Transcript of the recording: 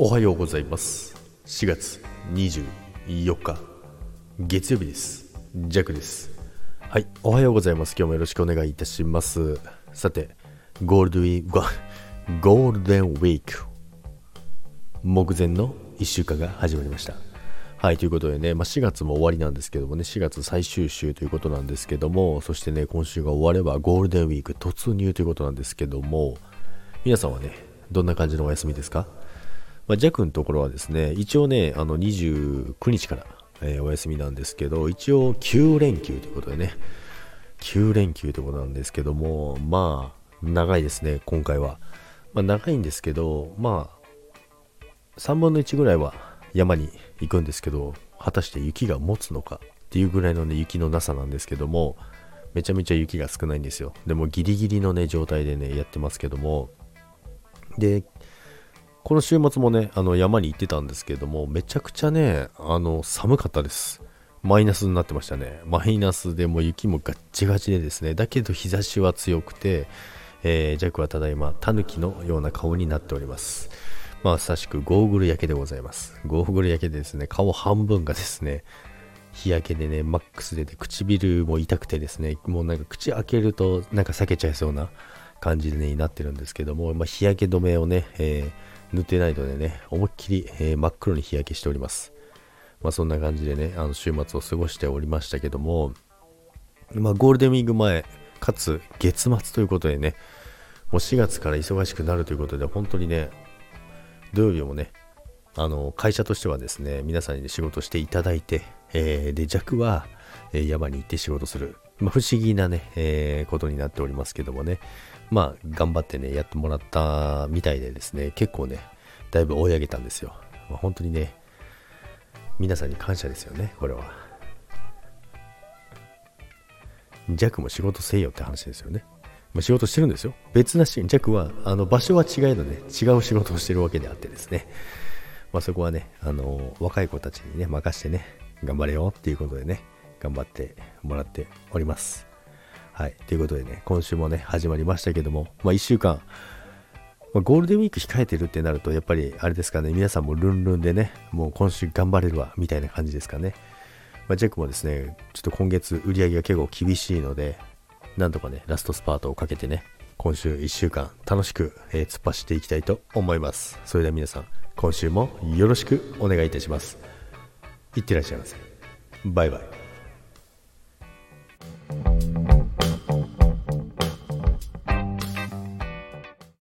おはようございます。4月24日月曜日です。ジャックです。はいおはようございます。今日もよろしくお願いいたします。さてゴールデンウィークゴールデンウィーク。目前の1週間が始まりました。はいということでね、まあ、4月も終わりなんですけどもね4月最終週ということなんですけどもそしてね今週が終わればゴールデンウィーク突入ということなんですけども皆さんはねどんな感じのお休みですか？まあ、ジャックのところはですね、一応ね、あの29日から、えー、お休みなんですけど、一応9連休ということでね、9連休ということなんですけども、まあ、長いですね、今回は。まあ、長いんですけど、まあ、3分の1ぐらいは山に行くんですけど、果たして雪が持つのかっていうぐらいのね、雪のなさなんですけども、めちゃめちゃ雪が少ないんですよ。でもギリギリのね、状態でね、やってますけども、で、この週末もね、あの山に行ってたんですけども、めちゃくちゃね、あの寒かったです。マイナスになってましたね。マイナスでも雪もガッチガチでですね、だけど日差しは強くて、えー、ジャックはただいま、タヌキのような顔になっております。まあさしくゴーグル焼けでございます。ゴーグル焼けでですね、顔半分がですね、日焼けでね、マックスで、で唇も痛くてですね、もうなんか口開けるとなんか裂けちゃいそうな感じでね、なってるんですけども、まあ、日焼け止めをね、えー塗ってないのでね、思いっきり、えー、真っ黒に日焼けしております。まあそんな感じでね、あの週末を過ごしておりましたけども、まあゴールデンウィーク前、かつ月末ということでね、もう4月から忙しくなるということで、本当にね、土曜日もね、あの会社としてはですね、皆さんに、仕事していただいて、えー、で、弱は、え、山に行って仕事する。まあ、不思議なね、えー、ことになっておりますけどもね、まあ、頑張ってね、やってもらったみたいでですね、結構ね、だいぶ追い上げたんですよ。まあ、本当にね、皆さんに感謝ですよね、これは。弱も仕事せよって話ですよね。まあ、仕事してるんですよ。別なし、弱は、あの、場所は違いので、違う仕事をしてるわけであってですね。まあ、そこはね、あの、若い子たちにね、任してね、頑張れよっていうことでね、頑張ってもらっております。はい。ということでね、今週もね、始まりましたけども、まあ、1週間、まあ、ゴールデンウィーク控えてるってなると、やっぱりあれですかね、皆さんもルンルンでね、もう今週頑張れるわ、みたいな感じですかね。まあ、ジェックもですね、ちょっと今月売り上げが結構厳しいので、なんとかね、ラストスパートをかけてね、今週1週間楽しく、えー、突っ走っていきたいと思います。それでは皆さん、今週もよろしくお願いいたします。いってらっしゃいませ。バイバイ。